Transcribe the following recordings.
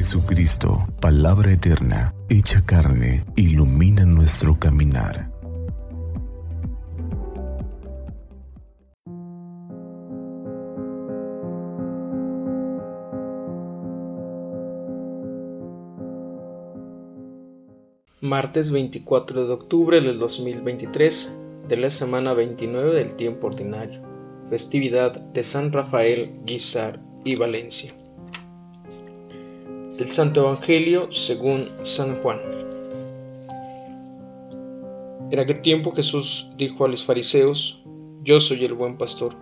Jesucristo, palabra eterna, hecha carne, ilumina nuestro caminar. Martes 24 de octubre del 2023 de la semana 29 del tiempo ordinario. Festividad de San Rafael, Guizar y Valencia del Santo Evangelio según San Juan. En aquel tiempo Jesús dijo a los fariseos, Yo soy el buen pastor.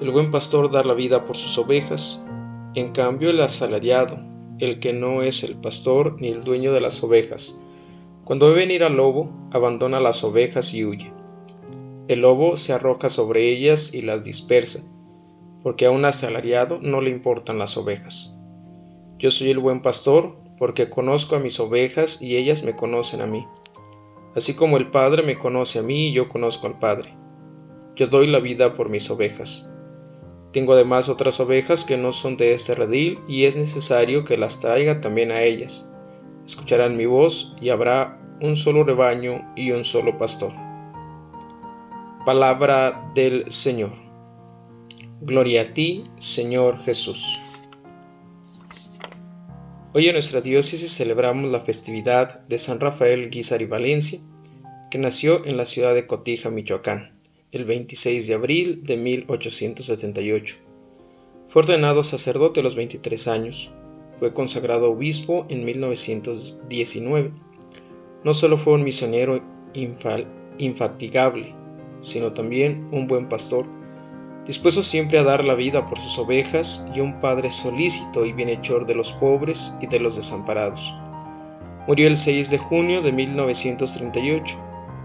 El buen pastor da la vida por sus ovejas, en cambio el asalariado, el que no es el pastor ni el dueño de las ovejas, cuando ve venir al lobo, abandona las ovejas y huye. El lobo se arroja sobre ellas y las dispersa, porque a un asalariado no le importan las ovejas. Yo soy el buen pastor, porque conozco a mis ovejas y ellas me conocen a mí. Así como el Padre me conoce a mí y yo conozco al Padre. Yo doy la vida por mis ovejas. Tengo además otras ovejas que no son de este redil y es necesario que las traiga también a ellas. Escucharán mi voz y habrá un solo rebaño y un solo pastor. Palabra del Señor. Gloria a ti, Señor Jesús. Hoy en nuestra diócesis celebramos la festividad de San Rafael Guizar y Valencia, que nació en la ciudad de Cotija, Michoacán, el 26 de abril de 1878. Fue ordenado sacerdote a los 23 años. Fue consagrado obispo en 1919. No solo fue un misionero infatigable, sino también un buen pastor dispuesto siempre a dar la vida por sus ovejas y un padre solícito y bienhechor de los pobres y de los desamparados. Murió el 6 de junio de 1938,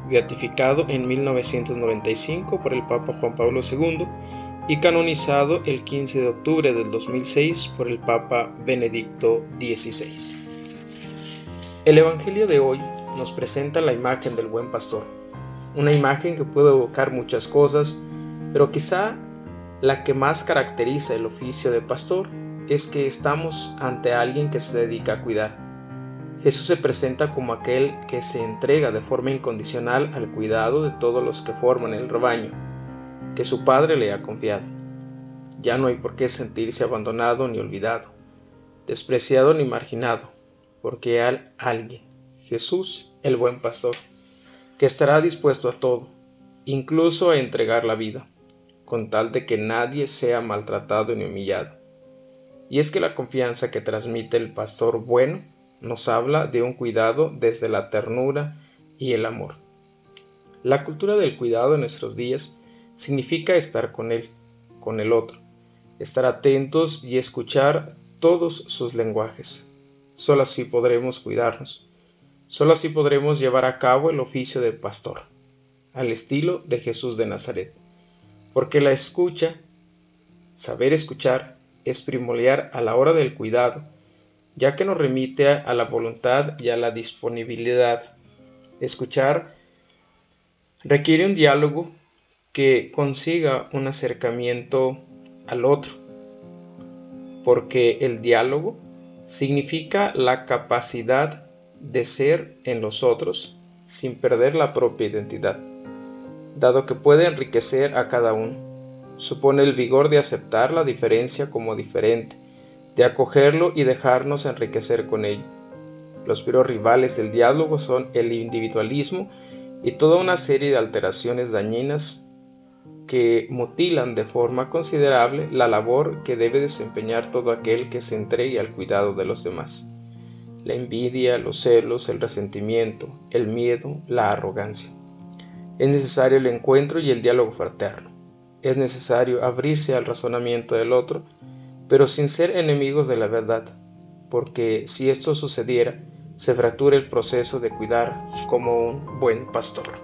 beatificado en 1995 por el Papa Juan Pablo II y canonizado el 15 de octubre del 2006 por el Papa Benedicto XVI. El Evangelio de hoy nos presenta la imagen del buen pastor, una imagen que puede evocar muchas cosas, pero quizá la que más caracteriza el oficio de pastor es que estamos ante alguien que se dedica a cuidar. Jesús se presenta como aquel que se entrega de forma incondicional al cuidado de todos los que forman el rebaño, que su Padre le ha confiado. Ya no hay por qué sentirse abandonado ni olvidado, despreciado ni marginado, porque hay alguien, Jesús, el buen pastor, que estará dispuesto a todo, incluso a entregar la vida con tal de que nadie sea maltratado ni humillado. Y es que la confianza que transmite el pastor bueno nos habla de un cuidado desde la ternura y el amor. La cultura del cuidado en nuestros días significa estar con él, con el otro, estar atentos y escuchar todos sus lenguajes. Solo así podremos cuidarnos. Solo así podremos llevar a cabo el oficio de pastor, al estilo de Jesús de Nazaret porque la escucha, saber escuchar, es primordial a la hora del cuidado, ya que nos remite a la voluntad y a la disponibilidad. Escuchar requiere un diálogo que consiga un acercamiento al otro, porque el diálogo significa la capacidad de ser en los otros sin perder la propia identidad dado que puede enriquecer a cada uno. Supone el vigor de aceptar la diferencia como diferente, de acogerlo y dejarnos enriquecer con ello. Los virus rivales del diálogo son el individualismo y toda una serie de alteraciones dañinas que mutilan de forma considerable la labor que debe desempeñar todo aquel que se entregue al cuidado de los demás. La envidia, los celos, el resentimiento, el miedo, la arrogancia. Es necesario el encuentro y el diálogo fraterno. Es necesario abrirse al razonamiento del otro, pero sin ser enemigos de la verdad, porque si esto sucediera, se fractura el proceso de cuidar como un buen pastor.